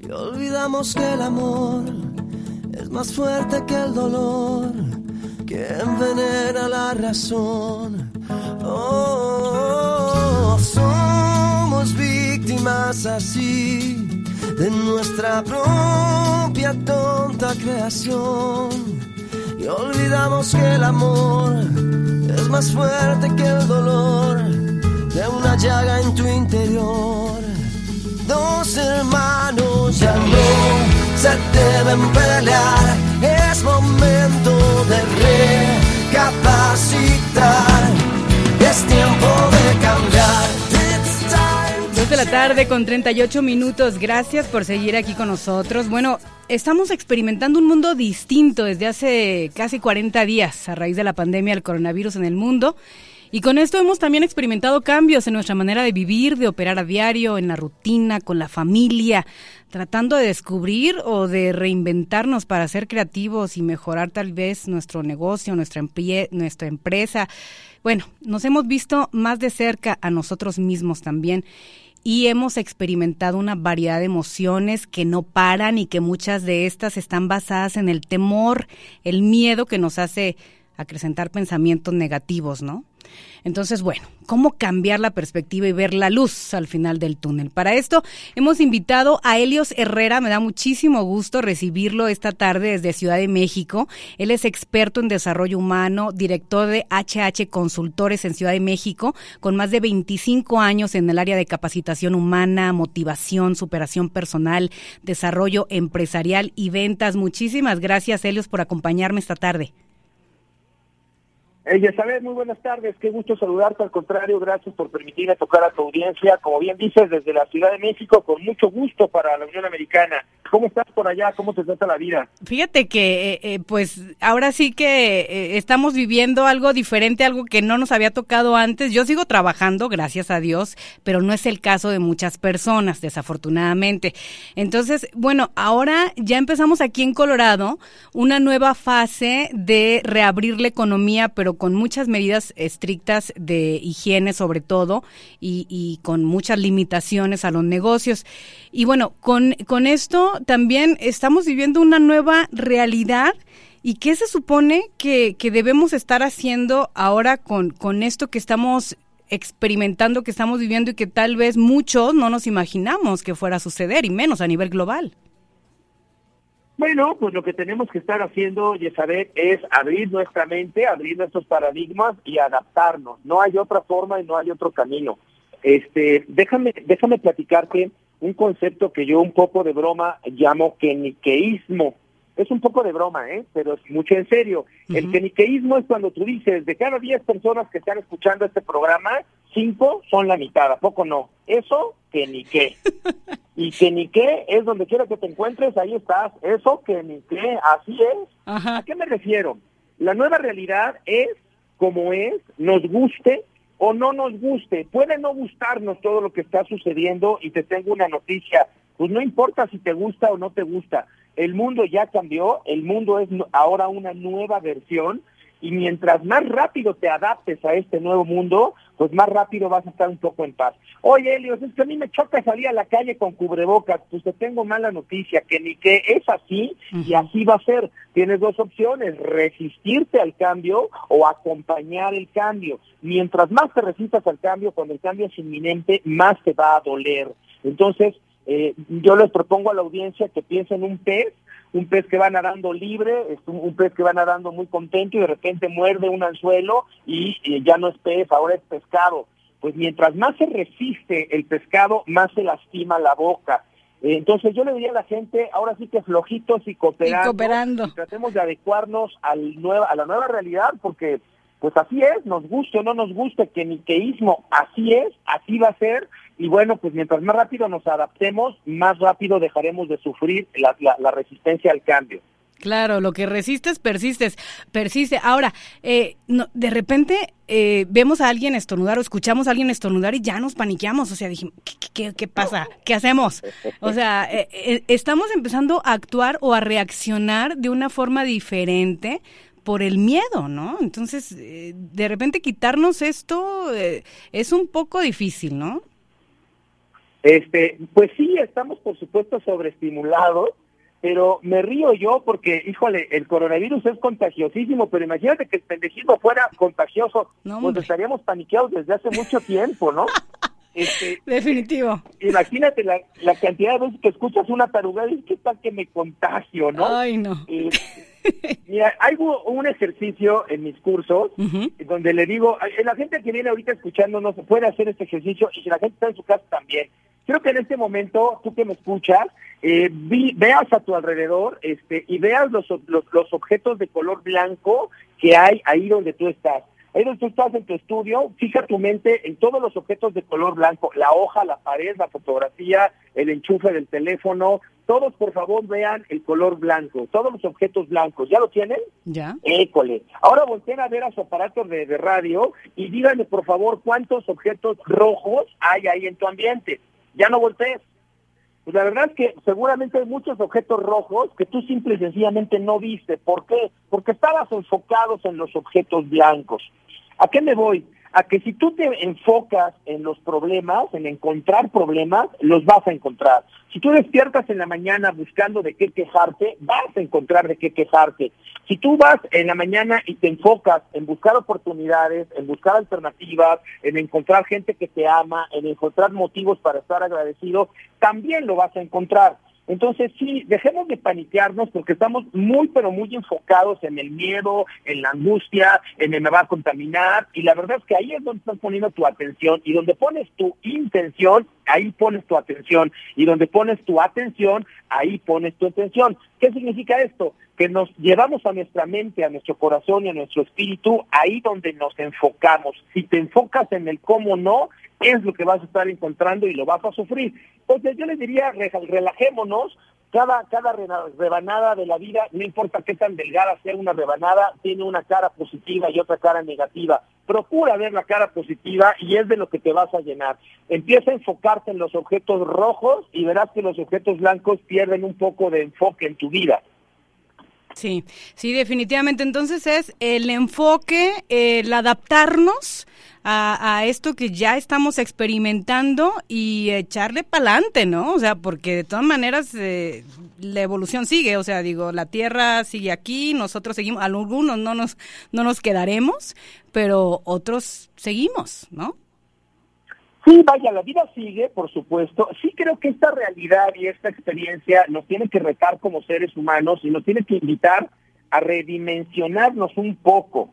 Y olvidamos que el amor es más fuerte que el dolor, que envenena la razón. Oh, somos víctimas así de nuestra propia tonta creación. Y olvidamos que el amor es más fuerte que el dolor de una llaga en tu interior. Dos hermanos ya no se deben pelear. Es momento de recapacitar. Es tiempo de cambiar. Dos de la tarde con 38 minutos. Gracias por seguir aquí con nosotros. Bueno, estamos experimentando un mundo distinto desde hace casi 40 días a raíz de la pandemia del coronavirus en el mundo. Y con esto hemos también experimentado cambios en nuestra manera de vivir, de operar a diario, en la rutina, con la familia, tratando de descubrir o de reinventarnos para ser creativos y mejorar tal vez nuestro negocio, nuestra, nuestra empresa. Bueno, nos hemos visto más de cerca a nosotros mismos también y hemos experimentado una variedad de emociones que no paran y que muchas de estas están basadas en el temor, el miedo que nos hace acrecentar pensamientos negativos, ¿no? Entonces, bueno, ¿cómo cambiar la perspectiva y ver la luz al final del túnel? Para esto hemos invitado a Helios Herrera, me da muchísimo gusto recibirlo esta tarde desde Ciudad de México. Él es experto en desarrollo humano, director de HH Consultores en Ciudad de México, con más de 25 años en el área de capacitación humana, motivación, superación personal, desarrollo empresarial y ventas. Muchísimas gracias, Helios, por acompañarme esta tarde. Eh, Elizabeth, muy buenas tardes, qué gusto saludarte, al contrario, gracias por permitirme tocar a tu audiencia, como bien dices, desde la Ciudad de México, con mucho gusto para la Unión Americana. ¿Cómo estás por allá? ¿Cómo te trata la vida? Fíjate que, eh, eh, pues, ahora sí que eh, estamos viviendo algo diferente, algo que no nos había tocado antes. Yo sigo trabajando, gracias a Dios, pero no es el caso de muchas personas, desafortunadamente. Entonces, bueno, ahora ya empezamos aquí en Colorado una nueva fase de reabrir la economía, pero con muchas medidas estrictas de higiene sobre todo y, y con muchas limitaciones a los negocios. Y bueno, con, con esto también estamos viviendo una nueva realidad. ¿Y qué se supone que, que debemos estar haciendo ahora con, con esto que estamos experimentando, que estamos viviendo y que tal vez muchos no nos imaginamos que fuera a suceder, y menos a nivel global? Bueno, pues lo que tenemos que estar haciendo, Yesabet, es abrir nuestra mente, abrir nuestros paradigmas y adaptarnos. No hay otra forma y no hay otro camino. Este, déjame, déjame platicarte un concepto que yo un poco de broma llamo keniqueísmo. Es un poco de broma, ¿eh? pero es mucho en serio. El keniqueísmo es cuando tú dices, de cada 10 personas que están escuchando este programa, 5 son la mitad, ¿a poco no? Eso, que ni qué. y que ni qué es donde quiera que te encuentres, ahí estás. Eso, que ni qué, así es. ¿A qué me refiero? La nueva realidad es como es, nos guste o no nos guste. Puede no gustarnos todo lo que está sucediendo y te tengo una noticia. Pues no importa si te gusta o no te gusta. El mundo ya cambió, el mundo es ahora una nueva versión y mientras más rápido te adaptes a este nuevo mundo, pues más rápido vas a estar un poco en paz. Oye, Elios, es que a mí me choca salir a la calle con cubrebocas, pues te tengo mala noticia, que ni que es así y así va a ser. Tienes dos opciones, resistirte al cambio o acompañar el cambio. Mientras más te resistas al cambio, cuando el cambio es inminente, más te va a doler. Entonces, eh, yo les propongo a la audiencia que piensen un pez un pez que va nadando libre, es un, un, pez que va nadando muy contento y de repente muerde un anzuelo y, y ya no es pez, ahora es pescado. Pues mientras más se resiste el pescado, más se lastima la boca. Entonces yo le diría a la gente, ahora sí que flojitos y cooperando, Y cooperando. y tratemos de adecuarnos al nueva, a la nueva realidad, porque pues así es, nos guste o no nos guste, que niqueísmo, así es, así va a ser, y bueno, pues mientras más rápido nos adaptemos, más rápido dejaremos de sufrir la, resistencia al cambio. Claro, lo que resistes, persistes, persiste. Ahora, eh, no, de repente eh, vemos a alguien estornudar o escuchamos a alguien estornudar y ya nos paniqueamos. O sea, dijimos, ¿qué, qué, qué pasa? ¿Qué hacemos? O sea, eh, eh, estamos empezando a actuar o a reaccionar de una forma diferente por el miedo, ¿no? Entonces, eh, de repente quitarnos esto eh, es un poco difícil, ¿no? Este, pues sí, estamos por supuesto sobreestimulados, pero me río yo porque, híjole, el coronavirus es contagiosísimo, pero imagínate que el pendejismo fuera contagioso, pues estaríamos paniqueados desde hace mucho tiempo, ¿no? Este, Definitivo. Imagínate la, cantidad de veces que escuchas una tarugada y qué tal que me contagio, ¿no? Ay, no. Eh, mira, hay un ejercicio en mis cursos donde le digo, la gente que viene ahorita escuchando no se puede hacer este ejercicio y si la gente está en su casa también. Creo que en este momento, tú que me escuchas, eh, veas a tu alrededor este, y veas los, los, los objetos de color blanco que hay ahí donde tú estás. Ahí donde tú estás en tu estudio, fija tu mente en todos los objetos de color blanco, la hoja, la pared, la fotografía, el enchufe del teléfono, todos por favor vean el color blanco, todos los objetos blancos, ¿ya lo tienen? Ya. École. Ahora volteen a ver a su aparato de, de radio y díganme por favor cuántos objetos rojos hay ahí en tu ambiente. Ya no voltees. Pues la verdad es que seguramente hay muchos objetos rojos que tú simple y sencillamente no viste. ¿Por qué? Porque estabas enfocados en los objetos blancos. ¿A qué me voy? A que si tú te enfocas en los problemas, en encontrar problemas, los vas a encontrar. Si tú despiertas en la mañana buscando de qué quejarte, vas a encontrar de qué quejarte. Si tú vas en la mañana y te enfocas en buscar oportunidades, en buscar alternativas, en encontrar gente que te ama, en encontrar motivos para estar agradecido, también lo vas a encontrar. Entonces, sí, dejemos de paniquearnos porque estamos muy, pero muy enfocados en el miedo, en la angustia, en el me va a contaminar. Y la verdad es que ahí es donde estás poniendo tu atención y donde pones tu intención, ahí pones tu atención. Y donde pones tu atención, ahí pones tu atención. ¿Qué significa esto? Que nos llevamos a nuestra mente, a nuestro corazón y a nuestro espíritu ahí donde nos enfocamos. Si te enfocas en el cómo no, es lo que vas a estar encontrando y lo vas a sufrir. Entonces yo les diría, relajémonos, cada, cada rebanada de la vida, no importa qué tan delgada sea una rebanada, tiene una cara positiva y otra cara negativa. Procura ver la cara positiva y es de lo que te vas a llenar. Empieza a enfocarte en los objetos rojos y verás que los objetos blancos pierden un poco de enfoque en tu vida. Sí, sí, definitivamente. Entonces es el enfoque, el adaptarnos a, esto que ya estamos experimentando y echarle para adelante, ¿no? O sea, porque de todas maneras eh, la evolución sigue, o sea, digo, la Tierra sigue aquí, nosotros seguimos, algunos no nos, no nos quedaremos, pero otros seguimos, ¿no? Sí, vaya, la vida sigue, por supuesto. Sí creo que esta realidad y esta experiencia nos tiene que retar como seres humanos y nos tiene que invitar a redimensionarnos un poco.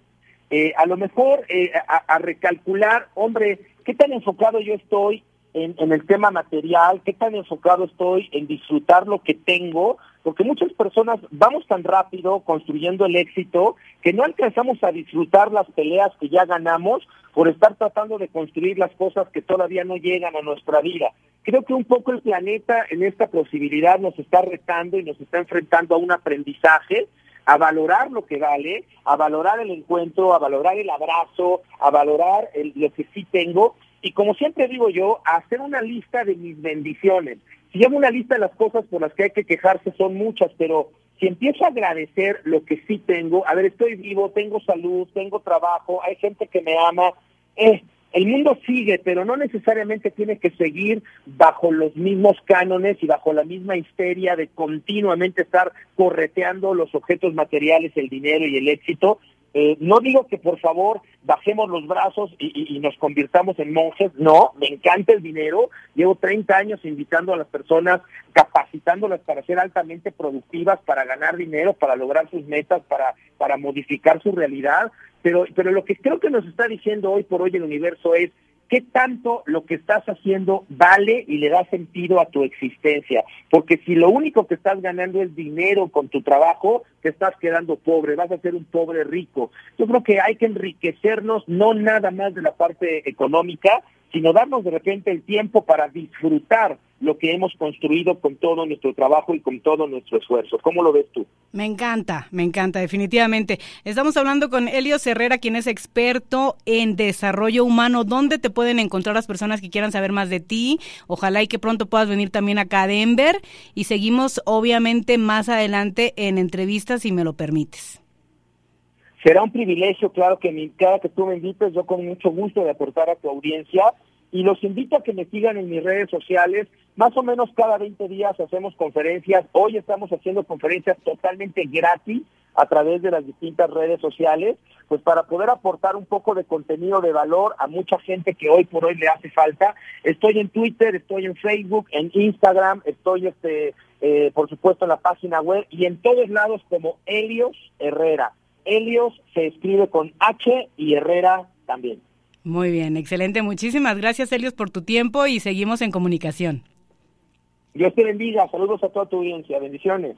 Eh, a lo mejor eh, a, recalcular, hombre, ¿qué tan enfocado yo estoy en, en, el tema material? ¿Qué tan enfocado estoy en disfrutar lo que tengo? Porque muchas personas vamos tan rápido construyendo el éxito que no alcanzamos a disfrutar las peleas que ya ganamos por estar tratando de construir las cosas que todavía no llegan a nuestra vida. Creo que un poco el planeta en esta posibilidad nos está retando y nos está enfrentando a un aprendizaje a valorar lo que vale, a valorar el encuentro, a valorar el abrazo, a valorar lo que sí tengo y como siempre digo yo, a hacer una lista de mis bendiciones. Si llevo una lista de las cosas por las que hay que quejarse son muchas, pero si empiezo a agradecer lo que sí tengo, a ver, estoy vivo, tengo salud, tengo trabajo, hay gente que me ama, eh, el mundo sigue, pero no necesariamente tiene que seguir bajo los mismos cánones y bajo la misma histeria de continuamente estar correteando los objetos materiales, el dinero y el éxito. Eh, no digo que por favor bajemos los brazos y, y, nos convirtamos en monjes, no, me encanta el dinero, llevo 30 años invitando a las personas, capacitándolas para ser altamente productivas, para ganar dinero, para lograr sus metas, para, para modificar su realidad, pero, pero lo que creo que nos está diciendo hoy por hoy el universo es qué tanto lo que estás haciendo vale y le da sentido a tu existencia. Porque si lo único que estás ganando es dinero con tu trabajo, te estás quedando pobre, vas a ser un pobre rico. Yo creo que hay que enriquecernos no nada más de la parte económica, sino darnos de repente el tiempo para disfrutar lo que hemos construido con todo nuestro trabajo y con todo nuestro esfuerzo. ¿Cómo lo ves tú? Me encanta, me encanta, definitivamente. Estamos hablando con Elio Herrera, quien es experto en desarrollo humano. ¿Dónde te pueden encontrar las personas que quieran saber más de ti? Ojalá y que pronto puedas venir también acá a Denver. Y seguimos, obviamente, más adelante en entrevistas, si me lo permites. Será un privilegio, claro que cada que tú me invites, yo con mucho gusto de aportar a tu audiencia y los invito a que me sigan en mis redes sociales. Más o menos cada 20 días hacemos conferencias. Hoy estamos haciendo conferencias totalmente gratis a través de las distintas redes sociales, pues para poder aportar un poco de contenido de valor a mucha gente que hoy por hoy le hace falta. Estoy en Twitter, estoy en Facebook, en Instagram, estoy este eh, por supuesto en la página web y en todos lados como Helios Herrera. Helios se escribe con H y Herrera también. Muy bien, excelente. Muchísimas gracias, Helios, por tu tiempo y seguimos en comunicación. Dios te bendiga. Saludos a toda tu audiencia. Bendiciones.